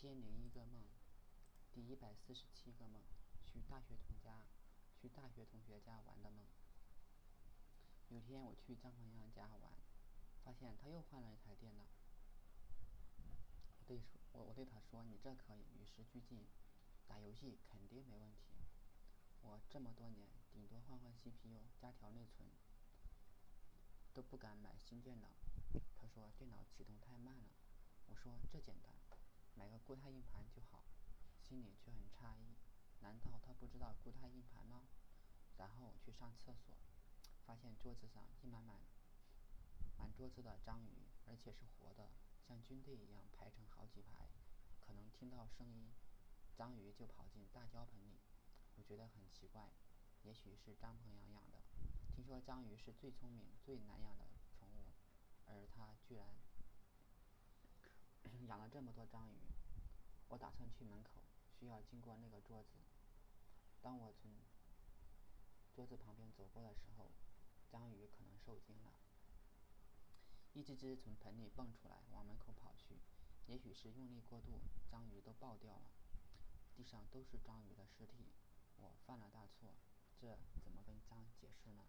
千零一个梦，第一百四十七个梦，去大学同家，去大学同学家玩的梦。有天我去张鹏阳家玩，发现他又换了一台电脑。我对我我对他说：“你这可以与时俱进，打游戏肯定没问题。我这么多年，顶多换换 CPU 加条内存，都不敢买新电脑。”他说：“电脑启动太慢了。”我说：“这简单。”固态硬盘就好，心里却很诧异，难道他不知道固态硬盘吗？然后去上厕所，发现桌子上一满满，满桌子的章鱼，而且是活的，像军队一样排成好几排，可能听到声音，章鱼就跑进大胶盆里。我觉得很奇怪，也许是张鹏阳养的，听说章鱼是最聪明、最难养的宠物，而他居然。养了这么多章鱼，我打算去门口，需要经过那个桌子。当我从桌子旁边走过的时候，章鱼可能受惊了，一只只从盆里蹦出来，往门口跑去。也许是用力过度，章鱼都爆掉了，地上都是章鱼的尸体。我犯了大错，这怎么跟章解释呢？